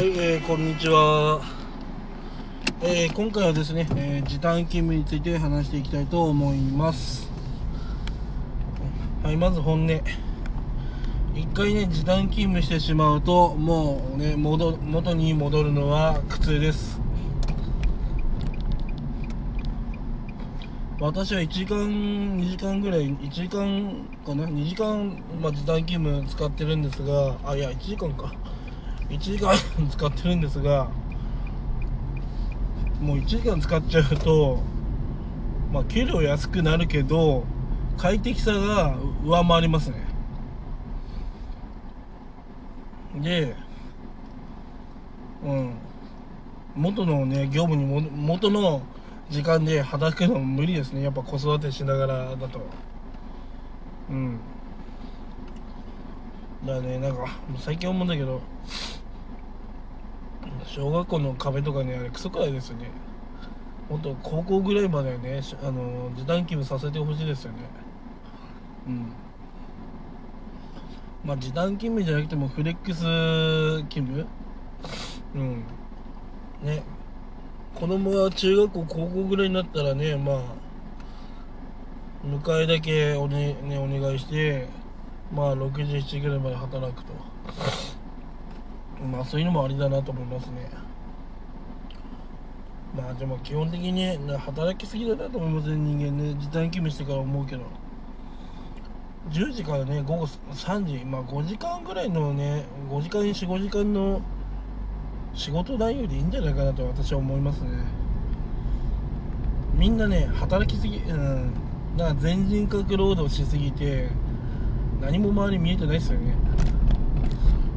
はい、えーこんにちは。えー今回はですね、えー時短勤務について話していきたいと思います。はい、まず本音。一回ね、時短勤務してしまうと、もうね、戻元に戻るのは苦痛です。私は1時間、2時間ぐらい、1時間かな ?2 時間、まあ、時短勤務使ってるんですが、あ、いや、1時間か。1時間使ってるんですがもう1時間使っちゃうとまあ給料安くなるけど快適さが上回りますね。でうん。元のね業務にも元の時間で働くのも無理ですね。やっぱ子育てしながらだと。うん。だからねなんか最近思うんだけど小学校の壁とかねあれクソくらいですよね。もっと高校ぐらいまでねあの時短勤務させてほしいですよね。うん。まあ時短勤務じゃなくてもフレックス勤務？うん。ね。子供が中学校高校ぐらいになったらねまあ迎えだけお,、ねね、お願いしてまあ6時7時ぐらいまで働くと。まあそういうのもありだなと思いますね。まあでも基本的にね働きすぎだなと思いますね人間ね。時短勤務してから思うけど。10時からね午後3時まあ5時間ぐらいのね5時間45時間の仕事内容でいいんじゃないかなと私は思いますね。みんなね働きすぎうんだから全人格労働しすぎて何も周り見えてないですよね。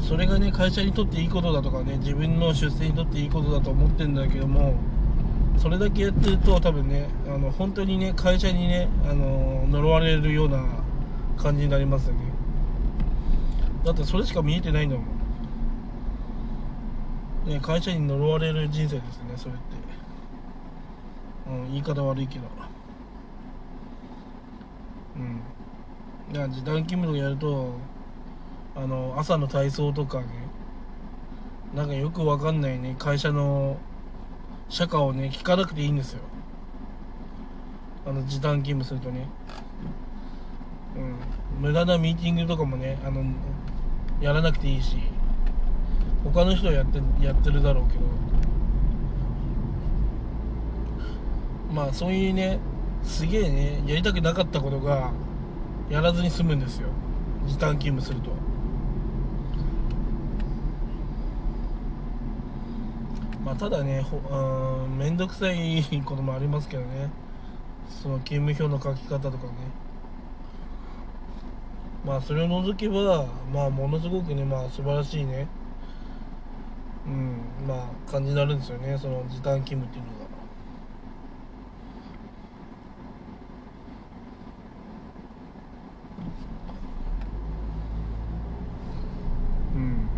それがね会社にとっていいことだとかね自分の出世にとっていいことだと思ってるんだけどもそれだけやってると多分ねあの本当にね会社にねあの呪われるような感じになりますよね。だってそれしか見えてないんだもん。ね会社に呪われる人生ですねそれって。うん言い方悪いけど。うん。だから時短勤務とかやるとあの朝の体操とかねなんかよくわかんないね会社の社歌をね聞かなくていいんですよ。あの時短勤務するとね。うん。無駄なミーティングとかもねあのやらなくていいし他の人はやってやってるだろうけど。まあそういうねすげえねやりたくなかったことがやらずに済むんですよ。時短勤務すると。まあただね面倒くさい こともありますけどね。その勤務表の書き方とかね。まあそれを除けばまあものすごくねまあ素晴らしいね。うんまあ感じになるんですよね。その時短勤務っていうのがうん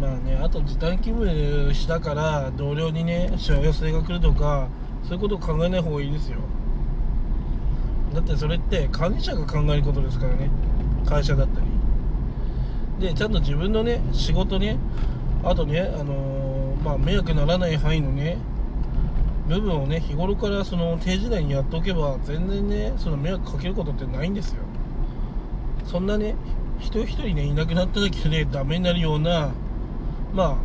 まあねあと時短勤務したから同僚にねしわ寄せが来るとかそういうことを考えない方がいいですよ。だってそれって管理者が考えることですからね。会社だったり。でちゃんと自分のね仕事ねあとねあのーまあ迷惑ならない範囲のね部分をね日頃からその定時内にやっておけば全然ねその迷惑かけることってないんですよ。そんなね一人一人ねいなくなっただけでダメになるようなま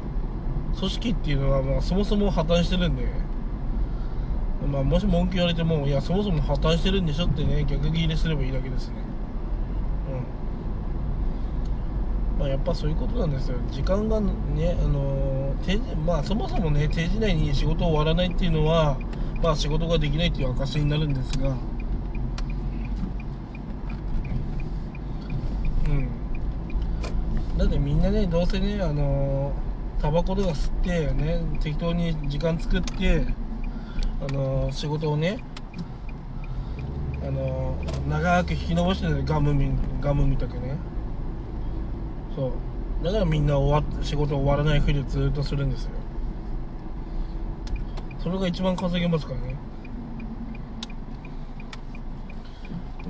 あ組織っていうのはまあそもそも破綻してるんで。まあもし文句言われてもいやそもそも破綻してるんでしょってね逆ギレすればいいだけですね。うん。まあやっぱそういうことなんですよ。時間がねあのー定時まあそもそもね定時内に仕事終わらないっていうのはまあ仕事ができないっていう証になるんですがうんだってみんなねどうせねあのタバコとか吸ってね適当に時間作ってあの仕事をねあの長く引き延ばしてるガムみガムみたくね。そう。だからみんな終わ仕事終わらないふりをずっとするんですよ。それが一番稼げますからね。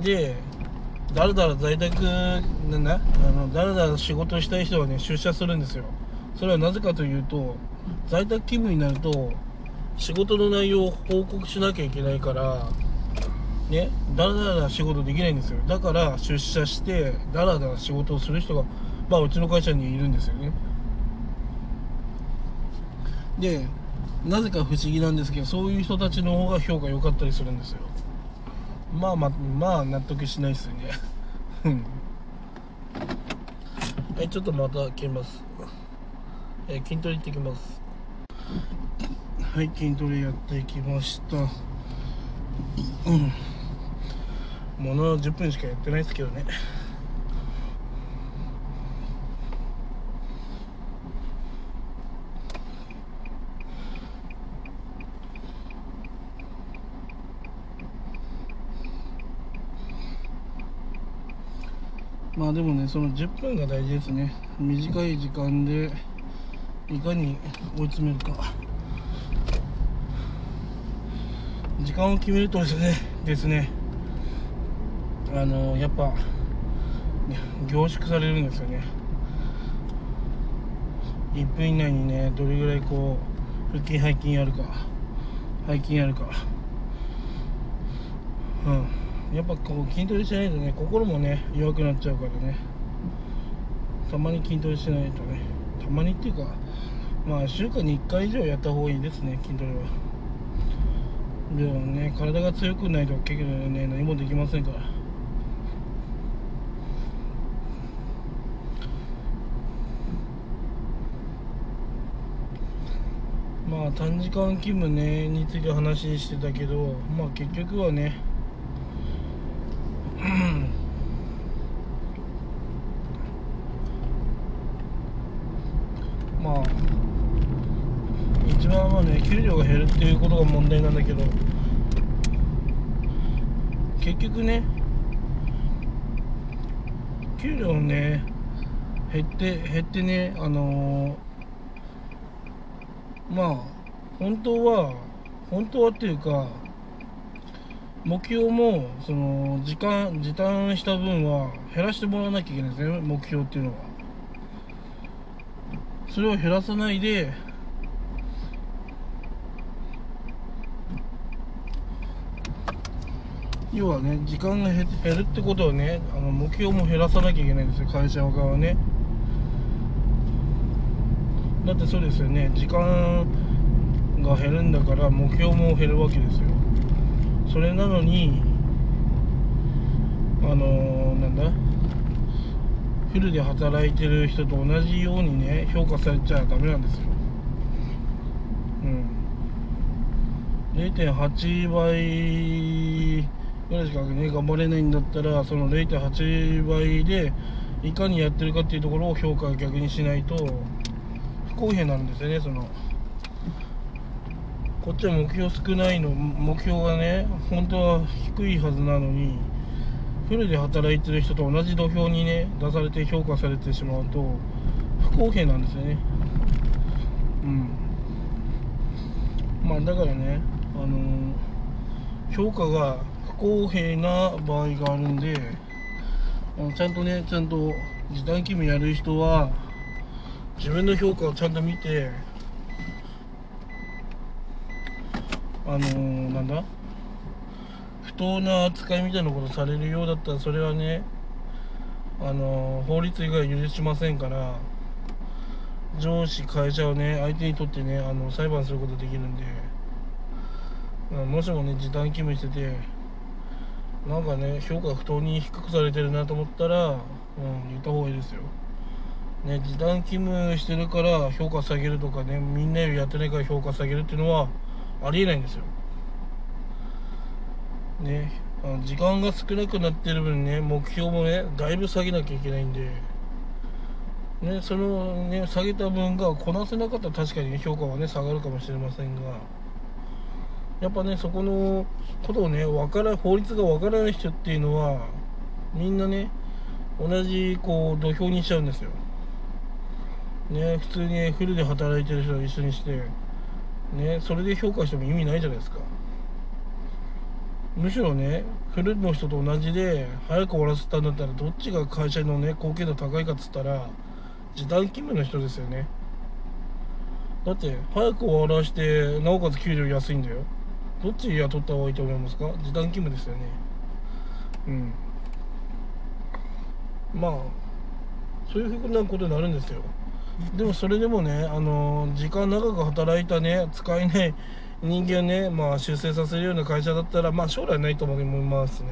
でだらだら在宅なんだあのだらだら仕事したい人はね出社するんですよ。それはなぜかというと在宅勤務になると仕事の内容を報告しなきゃいけないからねだらだら仕事できないんですよ。だから出社してだらだら仕事をする人がまあうちの会社にいるんですよね。でなぜか不思議なんですけどそういう人たちの方が評価良かったりするんですよ。まあまあまあ納得しないっすよね。はいちょっとまた切ります。え筋トレ行ってきます。はい筋トレやってきました。うん。もの10分しかやってないですけどね。まあでもねその10分が大事ですね。短い時間でいかに追い詰めるか。時間を決めるとですねですね。あのやっぱ凝縮されるんですよね。1分以内にねどれぐらいこう腹筋背筋やるか背筋やるか。うん。やっぱこう筋トレしないとね心もね弱くなっちゃうからね。たまに筋トレしないとね。たまにっていうかまあ週間に1回以上やった方がいいですね筋トレは。でもね体が強くないと結局ね何もできませんから。まあ短時間勤務ねについて話してたけどまあ結局はねまあ一番はね給料が減るっていうことが問題なんだけど結局ね給料ね減って減ってねあのー、まあ本当は本当はっていうか目標もその時間時短した分は減らしてもらわなきゃいけないですね。目標っていうのは。それを減らさないで要はね時間が減るってことはねあの目標も減らさなきゃいけないんですよ。会社側はね。だってそうですよね。時間が減るんだから目標も減るわけですよ。それなのにあのー、なんだ？フルで働いてる人と同じようにね評価されちゃダメなんですよ。うん。0.8倍ぐらいしかね頑張れないんだったらその0.8倍でいかにやってるかっていうところを評価を逆にしないと不公平なんですよねその。こっちは目標少ないの目標がね本当は低いはずなのにフルで働いてる人と同じ土俵にね出されて評価されてしまうと不公平なんですよね。うん。まあだからねあのー、評価が不公平な場合があるんでちゃんとねちゃんと時短勤務やる人は自分の評価をちゃんと見てあのー、なんだ？不当な扱いみたいなことされるようだったらそれはねあのー、法律以外許しませんから上司会社をね相手にとってねあの裁判することできるんでもしもね時短勤務しててなんかね評価不当に低くされてるなと思ったら、うん、言った方がいいですよ。ね時短勤務してるから評価下げるとかねみんなよりやってないから評価下げるっていうのはありえないんですよ。ねあの時間が少なくなってる分ね目標もねだいぶ下げなきゃいけないんで。ねそのね下げた分がこなせなかったら確かに、ね、評価はね下がるかもしれませんが。やっぱねそこのことをね分から法律が分からない人っていうのはみんなね同じこう土俵にしちゃうんですよ。ね普通にフルで働いてる人を一緒にして。ねそれで評価しても意味ないじゃないですか。むしろねフルの人と同じで早く終わらせたんだったらどっちが会社のね貢献度高いかっつったら時短勤務の人ですよね。だって早く終わらしてなおかつ給料安いんだよ。どっち雇った方がいいと思いますか？時短勤務ですよね。うん。まあそういうふうなことになるんですよ。でもそれでもねあの時間長く働いたね使えない人間ねまあ出世させるような会社だったらまあ将来ないと思いますね。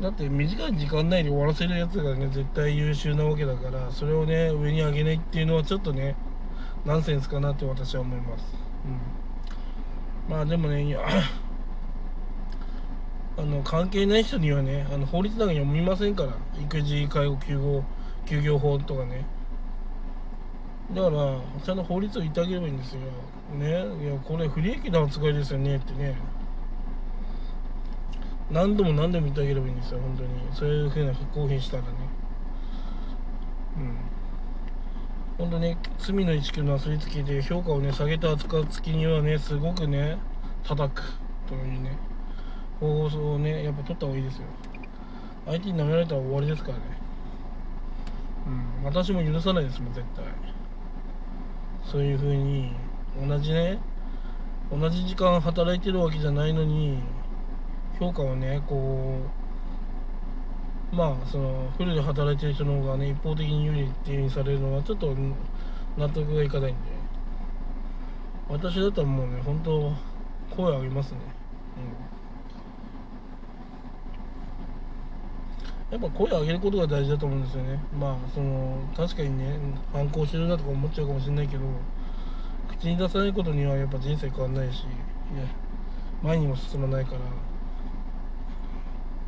うん。だって短い時間内に終わらせるやつがね絶対優秀なわけだからそれをね上に上げないっていうのはちょっとねナンセンスかなって私は思います。うん。まあでもねあの関係ない人にはねあの法律なんか読みませんから。育児介護休業。休業法とかね。だからちゃんと法律を言ってあげればいいんですよ。ね。いやこれ不利益な扱いですよねってね。何度も何度も言ってあげればいいんですよ。本当に。そういうふうな不公平したらね。うん。本当ね罪の意識のなすりつけて評価をね下げた扱う月にはねすごくね叩くというね。放送をねやっぱ取った方がいいですよ。相手に舐められたら終わりですからね。うん。私も許さないですもん絶対。そういう風に同じね同じ時間働いてるわけじゃないのに評価をねこうまあそのフルで働いてる人の方がね一方的に有利っていう風にされるのはちょっと納得がいかないんで。私だったらもうね本当声上げますね。うん。やっぱ声を上げることが大事だと思うんですよね。まあその確かにね反抗してるなとか思っちゃうかもしれないけど口に出さないことにはやっぱ人生変わんないし、ね、前にも進まないから。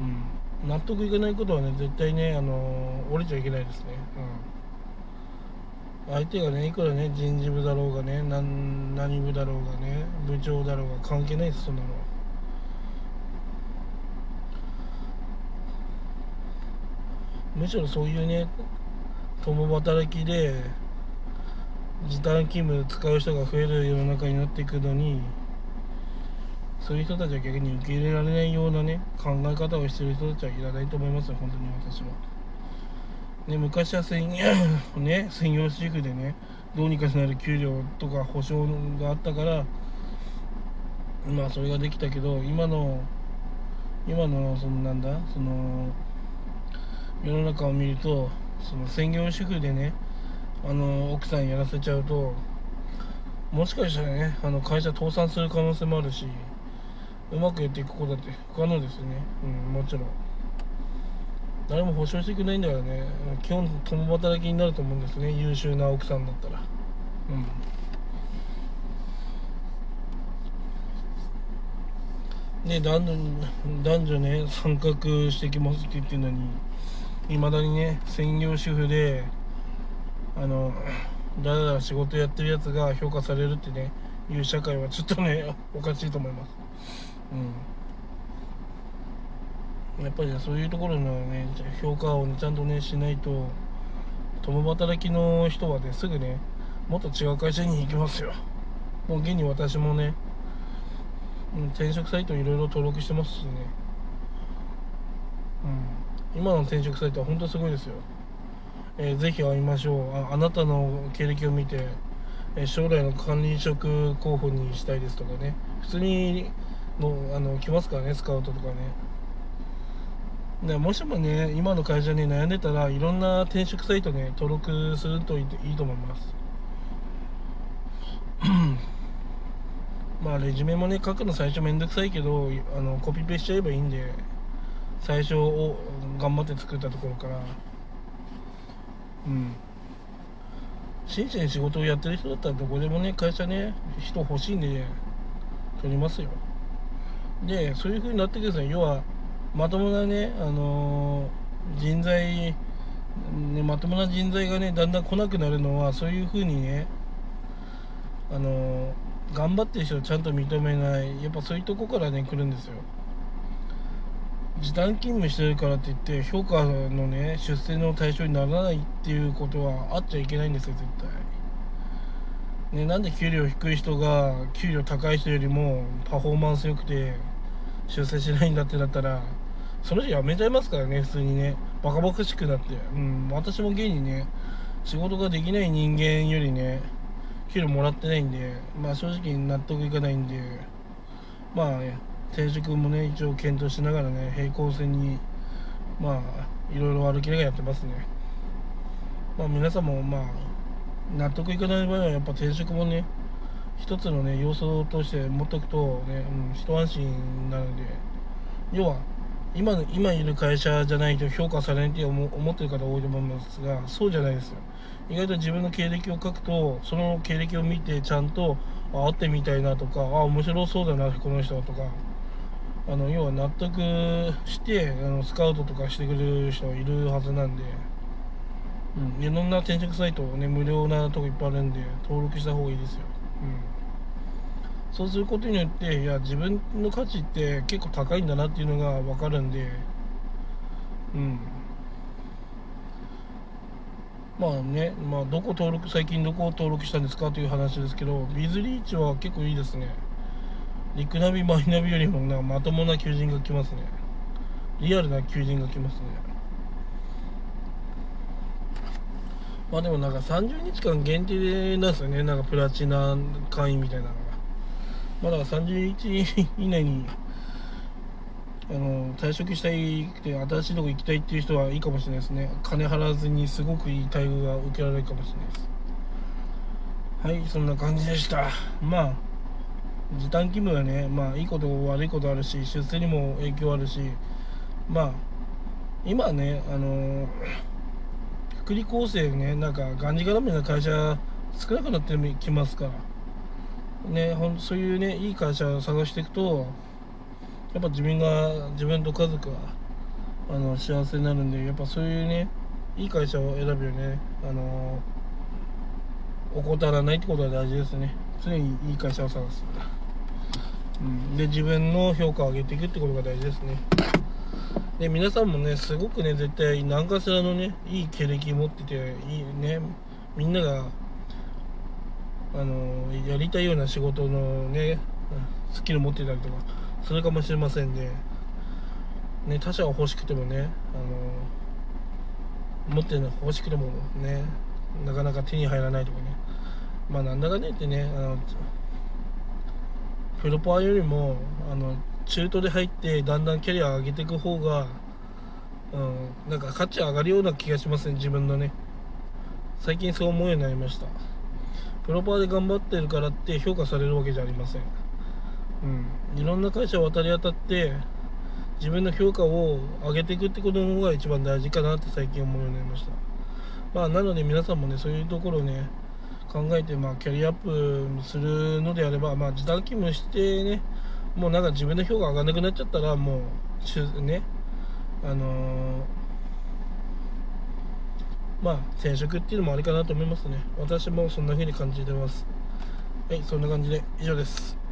うん。納得いかないことはね絶対ねあの降りちゃいけないですね。うん。相手がねいくらね人事部だろうがね何何部だろうがね部長だろうが関係ないですそんなのは。むしろそういうね共働きで時短勤務使う人が増える世の中になっていくのにそういう人たちは逆に受け入れられないようなね考え方をしてる人たちはいらないと思いますよ本当に私は。ね、昔は専, ね、専業主婦でねどうにかしないと給料とか保証があったからまあそれができたけど今の今のそのなんだその世の中を見るとその専業主婦でねあの奥さんやらせちゃうともしかしたらねあの会社倒産する可能性もあるしうまくやっていくことだって不可能ですよね。うんもちろん。誰も保証してくれないんだからね。基本共働きになると思うんですね。優秀な奥さんだったら。うん。ね男女男女ね参画してきますって言ってるのにいまだにね専業主婦であのだらだら仕事やってるやつが評価されるってねいう社会はちょっとね おかしいと思います。うん。やっぱり、ね、そういうところのね評価を、ね、ちゃんとねしないと共働きの人はねすぐねもっと違う会社に行きますよ。もう現に私もね、転職サイトいろいろ登録してますしね。うん。今の転職サイトは本当すごいですよ。えー、ぜひ会いましょう。ああなたの経歴を見て、え、将来の管理職候補にしたいですとかね。普通にのあの来ますからねスカウトとかね。でもしもね今の会社に悩んでたらいろんな転職サイトね登録するといいと思います。まあレジュメもね書くの最初めんどくさいけどあのコピペしちゃえばいいんで。最初を頑張って作ったところから。うん。真摯に仕事をやってる人だったらどこでもね会社ね人欲しいんで取りますよ。でそういう風になってくるんですよ。要はまともなねあのー、人材ね、まともな人材がねだんだん来なくなるのはそういう風にねあの、頑張ってる人をちゃんと認めないやっぱそういうとこからね来るんですよ。時短勤務してるからって言って評価のね出世の対象にならないっていうことはあっちゃいけないんですよ絶対。ねなんで給料低い人が給料高い人よりもパフォーマンス良くて出世しないんだってなったらその人辞めちゃいますからね普通にね。バカバカしくなって。うん私も現にね仕事ができない人間よりね給料もらってないんでまあ正直納得いかないんでまあね転職もね一応検討しながらね平行線にまあいろいろ歩きながらやってますね。まあ皆さんもまあ納得いかない場合はやっぱ転職もね一つのね要素として持っておくとね、うん、一安心なので。要は今今いる会社じゃないと評価されないって思ってる方多いと思いますがそうじゃないですよ。意外と自分の経歴を書くとその経歴を見てちゃんと会ってみたいなとかあ面白そうだなこの人とか。あの要は納得してあのスカウトとかしてくれる人いるはずなんで、うん、いろんな転職サイトね無料なとこいっぱいあるんで登録した方がいいですよ、うん、そうすることによっていや自分の価値って結構高いんだなっていうのが分かるんで。うん。まあね、まあ、どこ登録、最近どこを登録したんですかという話ですけど、ビズリーチは結構いいですね。リクナビ、マイナビよりもなんかまともな求人が来ますね。リアルな求人が来ますね。まあでもなんか30日間限定なんですよね。なんかプラチナ会員みたいなのが。まだ30日以内にあの退職したいって新しいとこ行きたいっていう人はいいかもしれないですね金払わずにすごくいい待遇が受けられるかもしれないですはいそんな感じでしたまあ時短勤務はねまあいいこと悪いことあるし出世にも影響あるしまあ今ねあの福利厚生ねなんかがんじがらめな会社少なくなってきますからねほんそういうねいい会社を探していくとやっぱ自分が自分と家族はあの幸せになるんでやっぱそういうねいい会社を選ぶよね。あの怠らないってことは大事ですね。常にいい会社を探す、うん、で自分の評価を上げていくってことが大事ですね。で皆さんもねすごくね絶対何かしらのねいい経歴持ってていいねみんながあのやりたいような仕事のねスキル持ってたりとかそれかもしれませんね。ね他者が欲しくてもねあの持ってるの欲しくてもねなかなか手に入らないとかね。まあなんだかねってねあのプロパーよりもあの中途で入ってだんだんキャリア上げていく方が、うん、なんか価値上がるような気がしますね自分のね。最近そう思うようになりました。プロパーで頑張ってるからって評価されるわけじゃありません。うん、いろんな会社を渡り当たって自分の評価を上げていくってことの方が一番大事かなって最近思うようになりました。まあなので皆さんもねそういうところね考えてまあキャリアアップするのであればまあ時短勤務してねもうなんか自分の評価上がらなくなっちゃったらもうねあのー、まあ転職っていうのもありかなと思いますね。私もそんな風に感じてます。はいそんな感じで以上です。